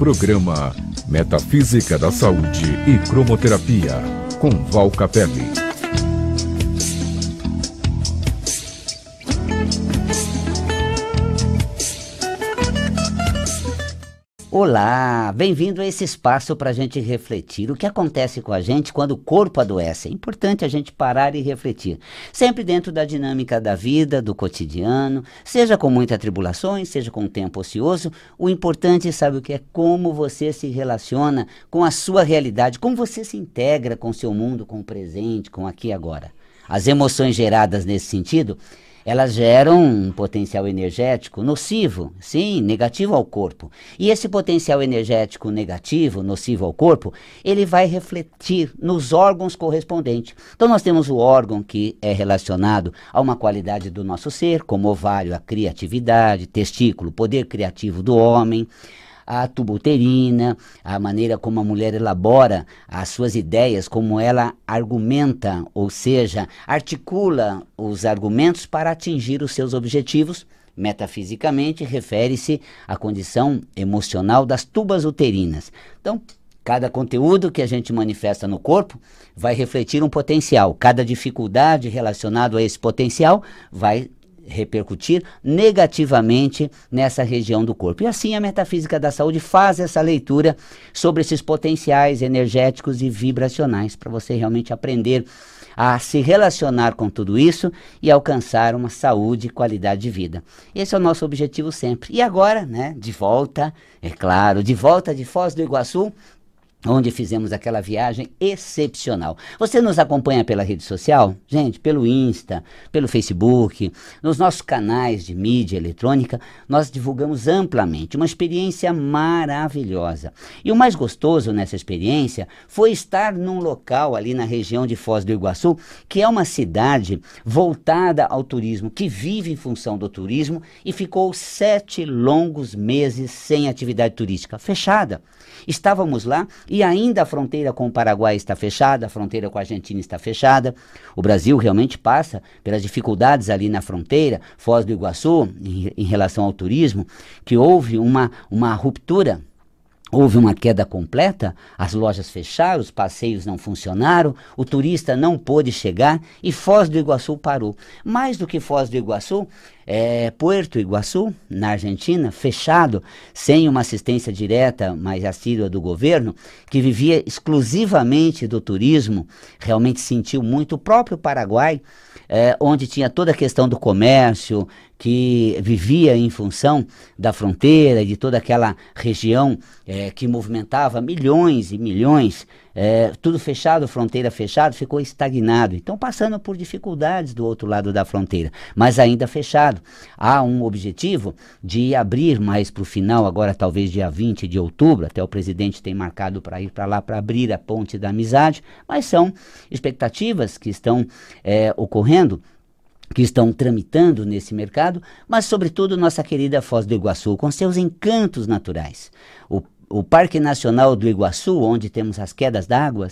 Programa Metafísica da Saúde e Cromoterapia, com Val Capelli. Olá, bem-vindo a esse espaço para a gente refletir o que acontece com a gente quando o corpo adoece. É importante a gente parar e refletir, sempre dentro da dinâmica da vida, do cotidiano, seja com muitas tribulações, seja com tempo ocioso. O importante, sabe o que é? Como você se relaciona com a sua realidade, como você se integra com o seu mundo, com o presente, com aqui e agora. As emoções geradas nesse sentido elas geram um potencial energético nocivo, sim, negativo ao corpo. E esse potencial energético negativo, nocivo ao corpo, ele vai refletir nos órgãos correspondentes. Então nós temos o órgão que é relacionado a uma qualidade do nosso ser, como ovário, a criatividade, testículo, poder criativo do homem a tubuterina, a maneira como a mulher elabora as suas ideias, como ela argumenta, ou seja, articula os argumentos para atingir os seus objetivos. Metafisicamente, refere-se à condição emocional das tubas uterinas. Então, Cada conteúdo que a gente manifesta no corpo vai refletir um potencial. Cada dificuldade relacionada a esse potencial vai repercutir negativamente nessa região do corpo. E assim a metafísica da saúde faz essa leitura sobre esses potenciais energéticos e vibracionais para você realmente aprender a se relacionar com tudo isso e alcançar uma saúde e qualidade de vida. Esse é o nosso objetivo sempre. E agora, né, de volta, é claro, de volta de Foz do Iguaçu, onde fizemos aquela viagem excepcional. Você nos acompanha pela rede social? Gente, pelo Insta, pelo Facebook, nos nossos canais de mídia eletrônica, nós divulgamos amplamente uma experiência maravilhosa. E o mais gostoso nessa experiência foi estar num local ali na região de Foz do Iguaçu, que é uma cidade voltada ao turismo, que vive em função do turismo e ficou sete longos meses sem atividade turística, fechada. Estávamos lá e ainda a fronteira com o Paraguai está fechada, a fronteira com a Argentina está fechada. O Brasil realmente passa pelas dificuldades ali na fronteira, Foz do Iguaçu, em, em relação ao turismo, que houve uma, uma ruptura Houve uma queda completa, as lojas fecharam, os passeios não funcionaram, o turista não pôde chegar e Foz do Iguaçu parou. Mais do que Foz do Iguaçu, é, Puerto Iguaçu, na Argentina, fechado, sem uma assistência direta, mas assídua do governo, que vivia exclusivamente do turismo, realmente sentiu muito. O próprio Paraguai, é, onde tinha toda a questão do comércio, que vivia em função da fronteira, de toda aquela região é, que movimentava milhões e milhões, é, tudo fechado, fronteira fechada, ficou estagnado. Então, passando por dificuldades do outro lado da fronteira, mas ainda fechado. Há um objetivo de abrir mais para o final, agora talvez dia 20 de outubro, até o presidente tem marcado para ir para lá para abrir a ponte da amizade, mas são expectativas que estão é, ocorrendo que estão tramitando nesse mercado, mas sobretudo nossa querida Foz do Iguaçu, com seus encantos naturais. O, o Parque Nacional do Iguaçu, onde temos as quedas d'água,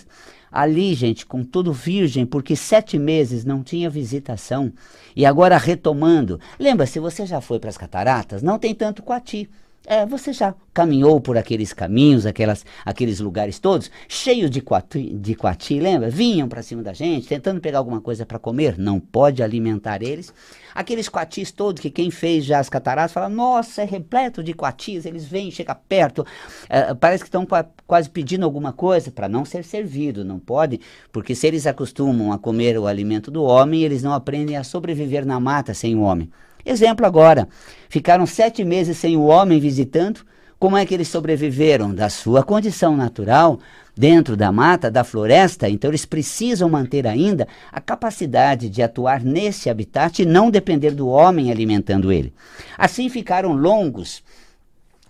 ali, gente, com tudo virgem, porque sete meses não tinha visitação. E agora retomando, lembra, se você já foi para as cataratas, não tem tanto coati. É, você já caminhou por aqueles caminhos, aquelas, aqueles lugares todos, cheios de coati, de coati, lembra? Vinham para cima da gente, tentando pegar alguma coisa para comer, não pode alimentar eles. Aqueles coatis todos que quem fez já as cataratas fala, nossa, é repleto de coatis, eles vêm, chega perto, é, parece que estão quase pedindo alguma coisa para não ser servido, não pode, porque se eles acostumam a comer o alimento do homem, eles não aprendem a sobreviver na mata sem o homem. Exemplo agora, ficaram sete meses sem o homem visitando, como é que eles sobreviveram? Da sua condição natural, dentro da mata, da floresta, então eles precisam manter ainda a capacidade de atuar nesse habitat e não depender do homem alimentando ele. Assim ficaram longos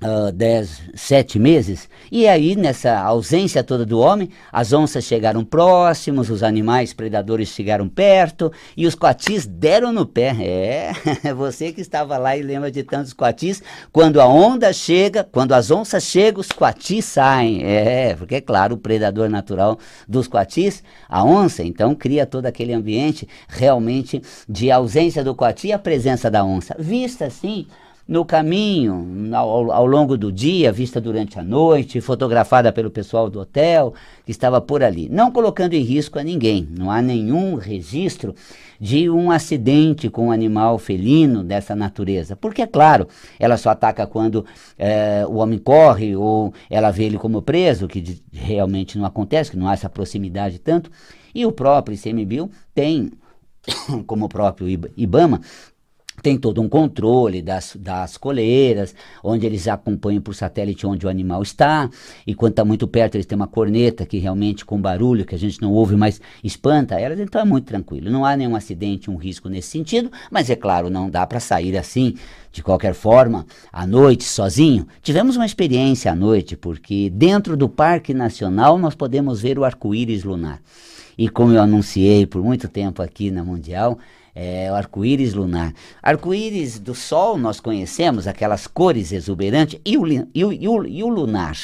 uh, dez, sete meses, e aí nessa ausência toda do homem, as onças chegaram próximos, os animais predadores chegaram perto, e os coatis deram no pé. É, você que estava lá e lembra de tantos coatis, quando a onda chega, quando as onças chegam, os coatis saem. É, porque é claro, o predador natural dos coatis, a onça, então cria todo aquele ambiente realmente de ausência do coati e a presença da onça. Vista assim, no caminho, ao, ao, longo do dia, vista durante a noite, fotografada pelo pessoal do hotel que estava por ali, não colocando em risco a ninguém. Não há nenhum registro de um acidente com um animal felino dessa natureza, porque é claro, ela só ataca quando é, o homem corre ou ela vê ele como preso, que realmente não acontece, que não há essa proximidade tanto. E o próprio ICMBio tem, como o próprio IBAMA, tem todo um controle das, das coleiras, onde eles acompanham por satélite onde o animal está, e quando está muito perto eles têm uma corneta que realmente com barulho, que a gente não ouve, mas espanta elas, então é muito tranquilo. Não há nenhum acidente, um risco nesse sentido, mas é claro, não dá para sair assim, de qualquer forma, à noite, sozinho. Tivemos uma experiência à noite, porque dentro do Parque Nacional nós podemos ver o arco-íris lunar. E como eu anunciei por muito tempo aqui na Mundial, é o arco-íris lunar. Arco-íris do Sol nós conhecemos, aquelas cores exuberantes, e o, e o, e o, e o lunar.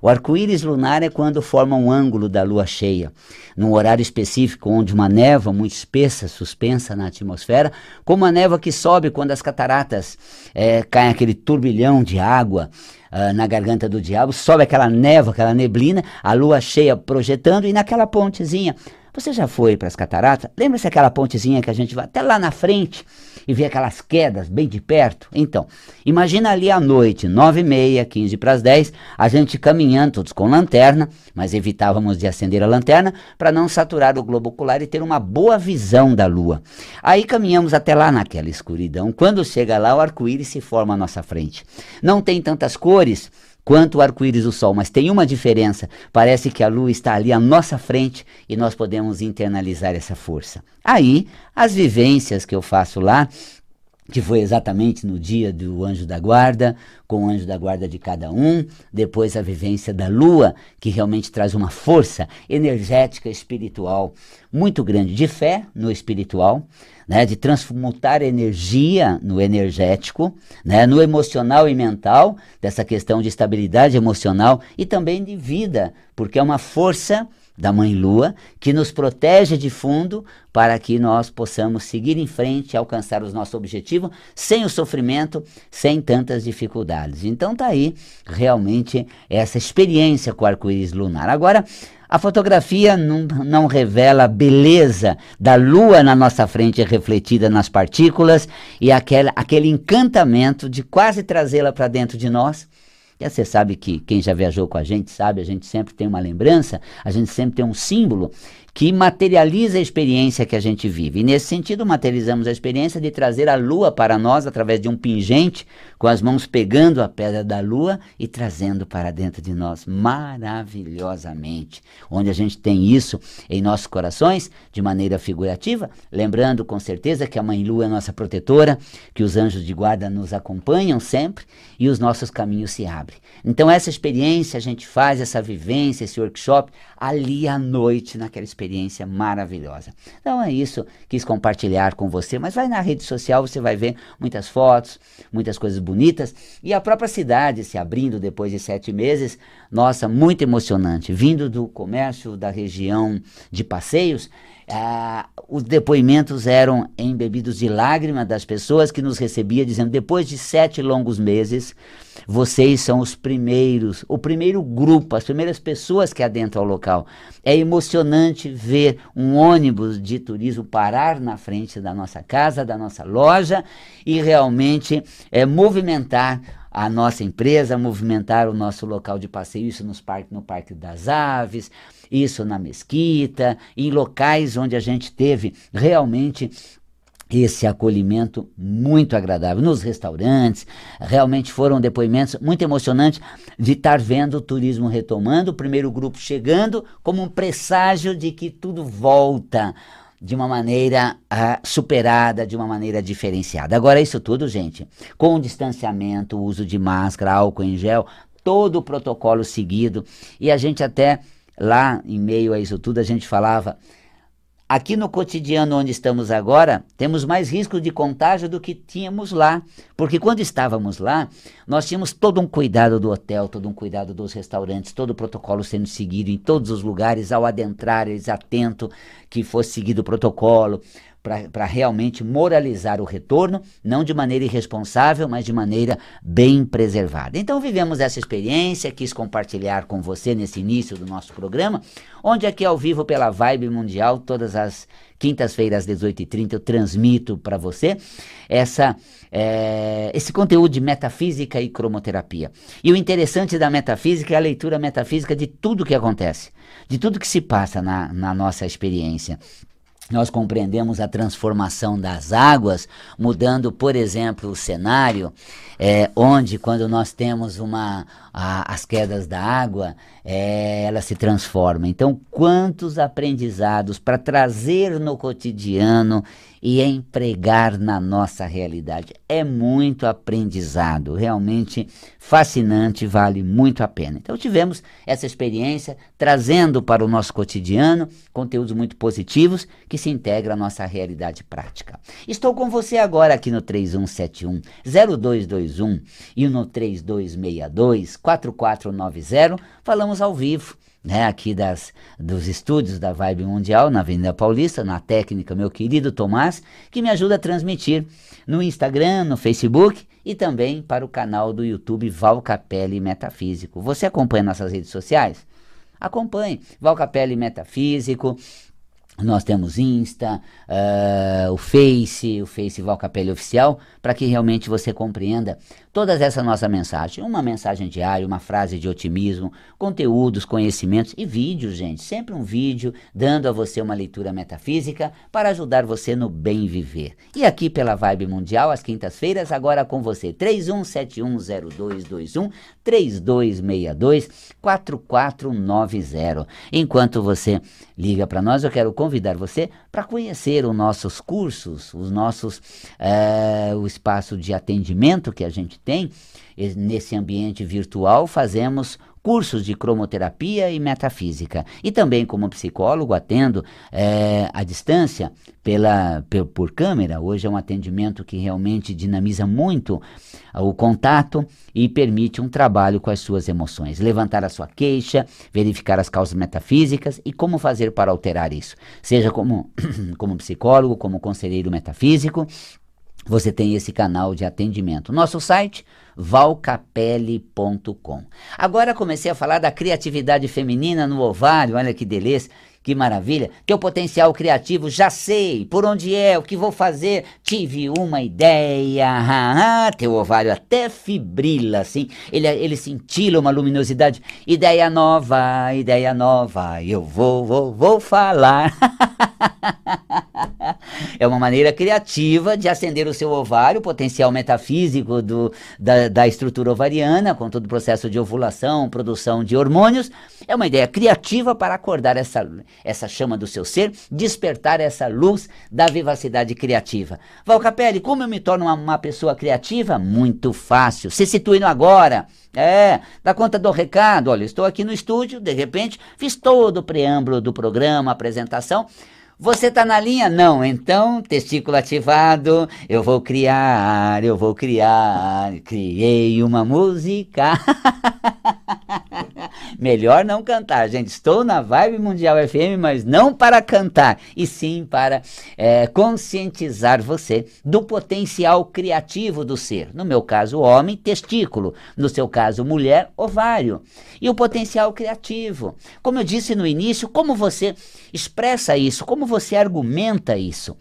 O arco-íris lunar é quando forma um ângulo da lua cheia, num horário específico onde uma névoa muito espessa, suspensa na atmosfera, como a névoa que sobe quando as cataratas é, caem aquele turbilhão de água. Uh, na garganta do diabo, sobe aquela névoa, aquela neblina, a lua cheia projetando, e naquela pontezinha você já foi para as cataratas? Lembra-se aquela pontezinha que a gente vai até lá na frente e vê aquelas quedas bem de perto? Então, imagina ali à noite, nove e meia, quinze para as dez, a gente caminhando, todos com lanterna, mas evitávamos de acender a lanterna para não saturar o globo ocular e ter uma boa visão da lua. Aí caminhamos até lá naquela escuridão. Quando chega lá, o arco-íris se forma à nossa frente. Não tem tantas cores, quanto o arco-íris do sol, mas tem uma diferença. Parece que a lua está ali à nossa frente e nós podemos internalizar essa força. Aí, as vivências que eu faço lá, que foi exatamente no dia do anjo da guarda, com o anjo da guarda de cada um, depois a vivência da lua, que realmente traz uma força energética espiritual muito grande, de fé no espiritual, né, de transmutar energia no energético, né, no emocional e mental, dessa questão de estabilidade emocional e também de vida, porque é uma força da Mãe Lua, que nos protege de fundo para que nós possamos seguir em frente e alcançar os nossos objetivos sem o sofrimento, sem tantas dificuldades. Então tá aí realmente essa experiência com o arco-íris lunar. Agora, a fotografia não, não revela a beleza da lua na nossa frente refletida nas partículas e aquele, aquele encantamento de quase trazê-la para dentro de nós e você sabe que quem já viajou com a gente sabe, a gente sempre tem uma lembrança, a gente sempre tem um símbolo que materializa a experiência que a gente vive. E nesse sentido, materializamos a experiência de trazer a lua para nós através de um pingente, com as mãos pegando a pedra da lua e trazendo para dentro de nós maravilhosamente. Onde a gente tem isso em nossos corações, de maneira figurativa, lembrando com certeza que a Mãe Lua é nossa protetora, que os anjos de guarda nos acompanham sempre e os nossos caminhos se abrem. Então, essa experiência, a gente faz essa vivência, esse workshop ali à noite, naquela experiência maravilhosa. Então é isso, quis compartilhar com você, mas vai na rede social, você vai ver muitas fotos, muitas coisas bonitas. E a própria cidade se abrindo depois de sete meses, nossa, muito emocionante, vindo do comércio da região de passeios, ah, os depoimentos eram embebidos de lágrimas das pessoas que nos recebia dizendo depois de sete longos meses vocês são os primeiros, o primeiro grupo, as primeiras pessoas que adentram ao local. É emocionante ver um ônibus de turismo parar na frente da nossa casa, da nossa loja e realmente é, movimentar a nossa empresa, movimentar o nosso local de passeio, isso nos parques, no Parque das Aves, isso na Mesquita, em locais onde a gente teve realmente esse acolhimento muito agradável nos restaurantes. Realmente foram depoimentos muito emocionantes de estar vendo o turismo retomando, o primeiro grupo chegando, como um presságio de que tudo volta de uma maneira uh, superada, de uma maneira diferenciada. Agora, isso tudo, gente, com distanciamento, uso de máscara, álcool em gel, todo o protocolo seguido. E a gente até lá, em meio a isso tudo, a gente falava Aqui no cotidiano onde estamos agora, temos mais risco de contágio do que tínhamos lá. Porque quando estávamos lá, nós tínhamos todo um cuidado do hotel, todo um cuidado dos restaurantes, todo o protocolo sendo seguido em todos os lugares, ao adentrar, eles atento que fosse seguido o protocolo. Para realmente moralizar o retorno, não de maneira irresponsável, mas de maneira bem preservada. Então vivemos essa experiência, quis compartilhar com você nesse início do nosso programa, onde aqui ao vivo pela Vibe Mundial, todas as quintas-feiras às 18h30 eu transmito para você essa, é, esse conteúdo de metafísica e cromoterapia. E o interessante da metafísica é a leitura metafísica de tudo que acontece, de tudo que se passa na, na nossa experiência nós compreendemos a transformação das águas, mudando, por exemplo, o cenário, é, onde quando nós temos uma, a, as quedas da água, é, ela se transforma. Então, quantos aprendizados para trazer no cotidiano e empregar na nossa realidade. É muito aprendizado, realmente fascinante, vale muito a pena. Então tivemos essa experiência trazendo para o nosso cotidiano conteúdos muito positivos que se integram à nossa realidade prática. Estou com você agora aqui no 3171 0221 e no 3262 4490. Falamos ao vivo né, aqui das, dos estúdios da Vibe Mundial, na Avenida Paulista, na técnica, meu querido Tomás, que me ajuda a transmitir no Instagram, no Facebook e também para o canal do YouTube Val Capelli Metafísico. Você acompanha nossas redes sociais? Acompanhe Val Capelli Metafísico, nós temos Insta, uh, o Face, o Face Valcapelli Oficial, para que realmente você compreenda todas essa nossa mensagem. Uma mensagem diária, uma frase de otimismo, conteúdos, conhecimentos e vídeos, gente. Sempre um vídeo dando a você uma leitura metafísica para ajudar você no bem viver. E aqui pela Vibe Mundial, às quintas-feiras, agora com você. 31710221 3262 4490. Enquanto você liga para nós, eu quero convidar você para conhecer os nossos cursos, os nossos é, o espaço de atendimento que a gente tem. Nesse ambiente virtual, fazemos cursos de cromoterapia e metafísica. E também, como psicólogo, atendo é, à distância pela, por, por câmera. Hoje é um atendimento que realmente dinamiza muito o contato e permite um trabalho com as suas emoções. Levantar a sua queixa, verificar as causas metafísicas e como fazer para alterar isso. Seja como, como psicólogo, como conselheiro metafísico, você tem esse canal de atendimento. Nosso site valcapelli.com. Agora comecei a falar da criatividade feminina no ovário, olha que delícia. Que maravilha! Teu potencial criativo, já sei por onde é, o que vou fazer. Tive uma ideia. Ah, teu ovário até fibrila, assim. Ele, ele cintila uma luminosidade. Ideia nova, ideia nova. Eu vou, vou, vou falar. é uma maneira criativa de acender o seu ovário, o potencial metafísico do, da, da estrutura ovariana, com todo o processo de ovulação, produção de hormônios. É uma ideia criativa para acordar essa, essa chama do seu ser, despertar essa luz da vivacidade criativa. Valcapelli, como eu me torno uma, uma pessoa criativa? Muito fácil. Se situe no agora. É, dá conta do recado. Olha, estou aqui no estúdio, de repente, fiz todo o preâmbulo do programa, apresentação. Você está na linha? Não. Então, testículo ativado, eu vou criar, eu vou criar. Criei uma música. Melhor não cantar, gente. Estou na Vibe Mundial FM, mas não para cantar, e sim para é, conscientizar você do potencial criativo do ser. No meu caso, homem, testículo. No seu caso, mulher, ovário. E o potencial criativo. Como eu disse no início, como você expressa isso, como você argumenta isso.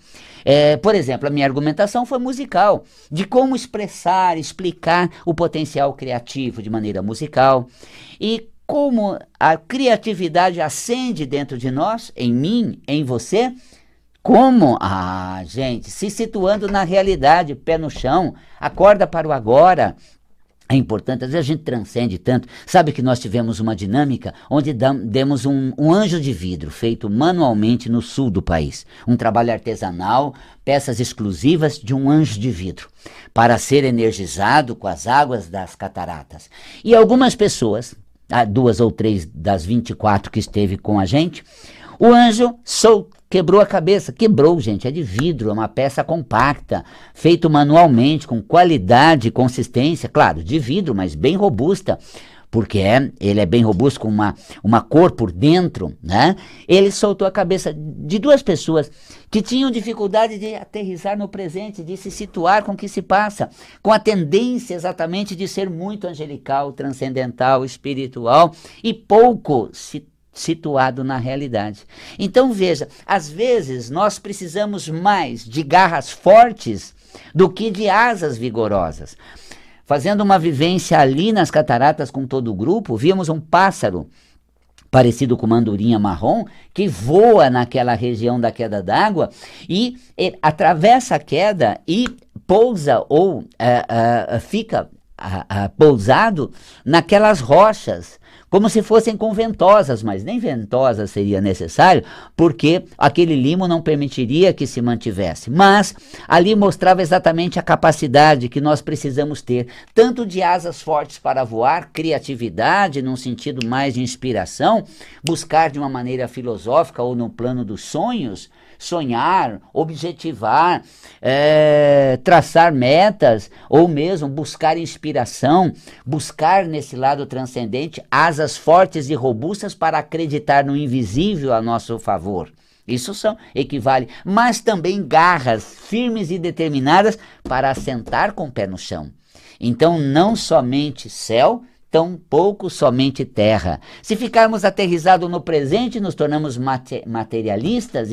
É, por exemplo, a minha argumentação foi musical, de como expressar, explicar o potencial criativo de maneira musical. E como a criatividade acende dentro de nós, em mim, em você. Como? Ah, gente, se situando na realidade, pé no chão, acorda para o agora, é importante, às vezes a gente transcende tanto. Sabe que nós tivemos uma dinâmica onde demos um, um, anjo de vidro feito manualmente no sul do país. Um trabalho artesanal, peças exclusivas de um anjo de vidro, para ser energizado com as águas das cataratas. E algumas pessoas, duas ou três das 24 que esteve com a gente, o anjo soltou Quebrou a cabeça, quebrou, gente, é de vidro, é uma peça compacta, feito manualmente, com qualidade e consistência, claro, de vidro, mas bem robusta, porque é, ele é bem robusto, com uma, uma cor por dentro, né? Ele soltou a cabeça de duas pessoas que tinham dificuldade de aterrizar no presente, de se situar com o que se passa, com a tendência exatamente de ser muito angelical, transcendental, espiritual e pouco se situado na realidade. Então veja, às vezes nós precisamos mais de garras fortes do que de asas vigorosas. Fazendo uma vivência ali nas cataratas com todo o grupo, víamos um pássaro parecido com uma andorinha marrom, que voa naquela região da queda d'água e atravessa a queda e pousa ou uh, uh, fica uh, pousado naquelas rochas como se fossem conventosas, mas nem ventosas seria necessário, porque aquele limo não permitiria que se mantivesse. Mas ali mostrava exatamente a capacidade que nós precisamos ter, tanto de asas fortes para voar, criatividade, num sentido mais de inspiração, buscar de uma maneira filosófica ou no plano dos sonhos, sonhar, objetivar, é, traçar metas, ou mesmo buscar inspiração, buscar nesse lado transcendente asas fortes e robustas para acreditar no invisível a nosso favor. Isso são, equivale, mas também garras firmes e determinadas para assentar com o pé no chão. Então, não somente céu, tão pouco somente terra. Se ficarmos aterrizados no presente, nos tornamos materialistas,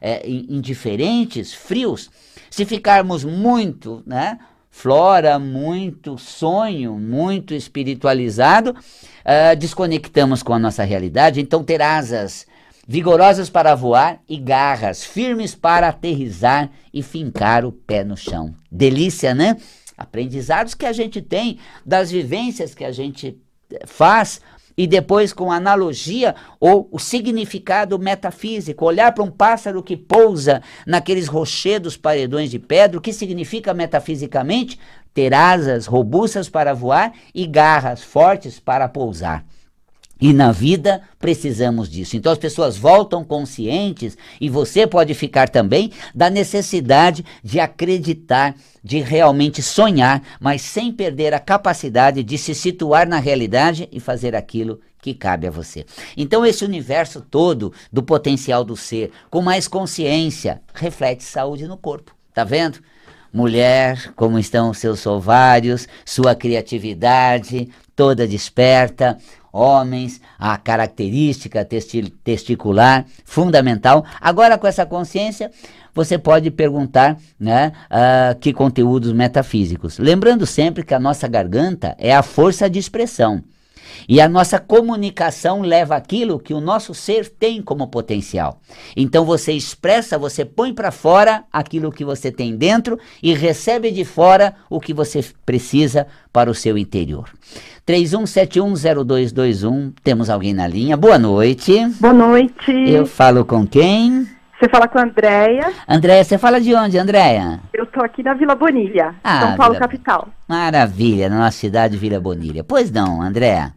é, indiferentes, frios. Se ficarmos muito, né? Flora, muito sonho, muito espiritualizado, uh, desconectamos com a nossa realidade. Então, ter asas vigorosas para voar e garras firmes para aterrizar e fincar o pé no chão. Delícia, né? Aprendizados que a gente tem das vivências que a gente eh, faz e depois com analogia ou o significado metafísico, olhar para um pássaro que pousa naqueles rochedos paredões de pedra, o que significa metafisicamente? Ter asas robustas para voar e garras fortes para pousar. E na vida precisamos disso. Então as pessoas voltam conscientes, e você pode ficar também, da necessidade de acreditar, de realmente sonhar, mas sem perder a capacidade de se situar na realidade e fazer aquilo que cabe a você. Então esse universo todo do potencial do ser, com mais consciência, reflete saúde no corpo. Tá vendo? Mulher, como estão seus ovários, sua criatividade, toda desperta, homens, a característica testicular fundamental. Agora, com essa consciência, você pode perguntar né, uh, que conteúdos metafísicos. Lembrando sempre que a nossa garganta é a força de expressão. E a nossa comunicação leva aquilo que o nosso ser tem como potencial. Então você expressa, você põe para fora aquilo que você tem dentro e recebe de fora o que você precisa para o seu interior. 31710221, temos alguém na linha. Boa noite. Boa noite. Eu falo com quem? Você fala com a Andréia. Andréia, você fala de onde, Andréia? Eu estou aqui na Vila Bonilha, ah, São Paulo, Vila... capital. Maravilha, na nossa cidade Vila Bonilha. Pois não, Andréia.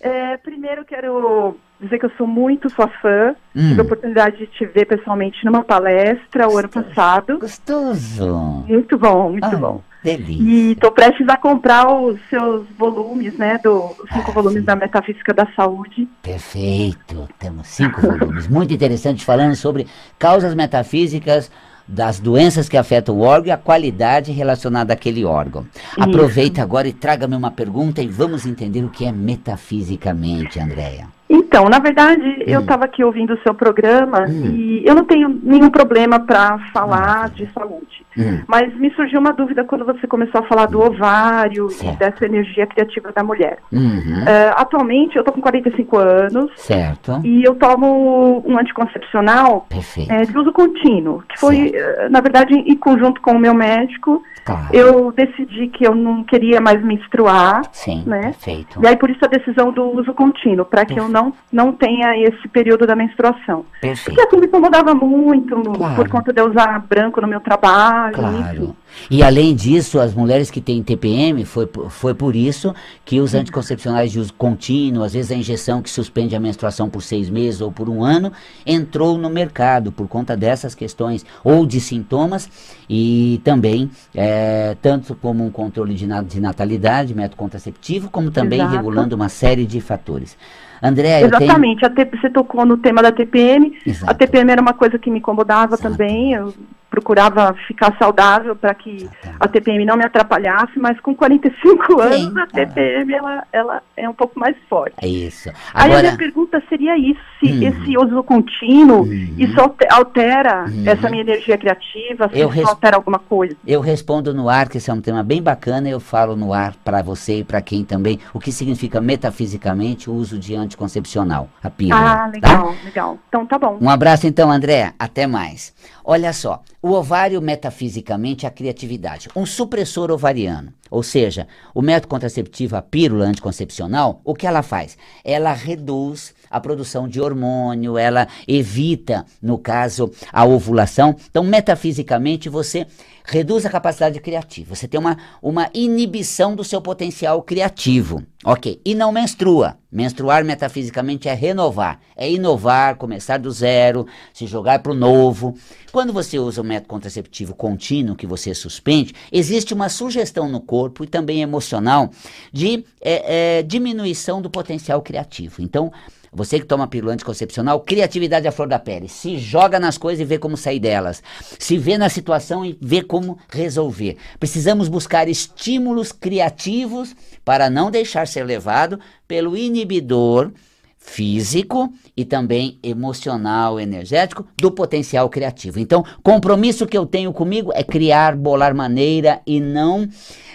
É, primeiro quero dizer que eu sou muito sua fã. Hum. Tive a oportunidade de te ver pessoalmente numa palestra o ano passado. Gostoso. Muito bom, muito ah, bom. Delícia. E estou prestes a comprar os seus volumes, né? Do, os cinco ah, volumes sim. da Metafísica da Saúde. Perfeito. Temos cinco volumes. Muito interessantes falando sobre causas metafísicas das doenças que afetam o órgão e a qualidade relacionada àquele órgão. Isso. Aproveita agora e traga-me uma pergunta e vamos entender o que é metafisicamente, Andréia. Então, na verdade, hum. eu estava aqui ouvindo o seu programa hum. e eu não tenho nenhum problema para falar hum. de saúde. Hum. Mas me surgiu uma dúvida quando você começou a falar do ovário certo. e dessa energia criativa da mulher. Uhum. Uh, atualmente, eu estou com 45 anos. Certo. E eu tomo um anticoncepcional é, de uso contínuo, que foi, uh, na verdade, em conjunto com o meu médico. Claro. Eu decidi que eu não queria mais menstruar. Sim, né? perfeito. E aí, por isso, a decisão do uso contínuo, para que eu não não, não tenha esse período da menstruação. Perfeito. Porque aquilo me incomodava muito Claro. por conta de eu usar branco no meu trabalho. Claro. enfim. E além disso, as mulheres que têm TPM, foi, por- foi por isso que os anticoncepcionais de uso contínuo, às vezes a injeção que suspende a menstruação por seis meses ou por um ano, entrou no mercado por conta dessas questões, ou de sintomas, e também, eh, tanto como um controle de, na- de natalidade, método contraceptivo, como também Exato. regulando uma série de fatores. André, eu tenho... Exatamente, a T- você tocou no tema da TPM. Exato. A TPM era uma coisa que me incomodava Exato. também. Eu procurava ficar saudável para que a TPM não me atrapalhasse, mas com 45 anos Sim, a TPM ela, ela é um pouco mais forte. É isso. Aí a Agora, minha pergunta seria isso, se Uhum. esse uso contínuo, Uhum. isso alte- altera Uhum. essa minha energia criativa, se Eu isso res- altera alguma coisa. Eu respondo no ar, que esse é um tema bem bacana, eu falo no ar para você e para quem também, o que significa metafisicamente o uso de anticoncepcional, a pílula. Ah, tá? legal, legal. Então tá bom. Um abraço então, André. Até mais. Olha só, o ovário metafisicamente é a criatividade, um supressor ovariano. Ou seja, o método contraceptivo, a pílula anticoncepcional, o que ela faz? Ela reduz a produção de hormônio, ela evita, no caso, a ovulação. Então, metafisicamente, você reduz a capacidade criativa. Você tem uma, uma inibição do seu potencial criativo. Ok. E não menstrua. Menstruar metafisicamente é renovar, é inovar, começar do zero, se jogar para o novo. Quando você usa o método contraceptivo contínuo, que você suspende, existe uma sugestão no corpo e também emocional de é, é, diminuição do potencial criativo. Então, você que toma pílula anticoncepcional, criatividade à flor da pele. Se joga nas coisas e vê como sair delas. Se vê na situação e vê como resolver. Precisamos buscar estímulos criativos para não deixar ser levado pelo inibidor físico e também emocional, energético do potencial criativo. Então, compromisso que eu tenho comigo é criar, bolar maneira e não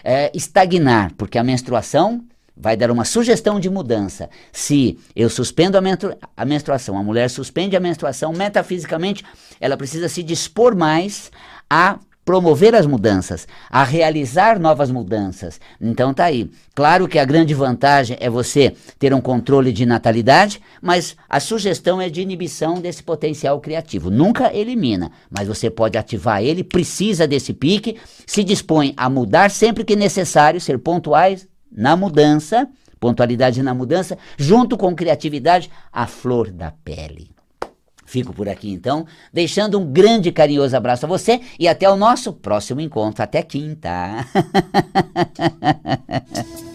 eh, estagnar, porque a menstruação vai dar uma sugestão de mudança. Se eu suspendo a, menstru a menstruação, a mulher suspende a menstruação, metafisicamente, ela precisa se dispor mais a promover as mudanças, a realizar novas mudanças. Então tá aí. Claro que a grande vantagem é você ter um controle de natalidade, mas a sugestão é de inibição desse potencial criativo. Nunca elimina, mas você pode ativar ele, precisa desse pique, se dispõe a mudar sempre que necessário, ser pontuais na mudança, pontualidade na mudança, junto com criatividade, a flor da pele. Fico por aqui então, deixando um grande carinhoso abraço a você e até o nosso próximo encontro. Até quinta.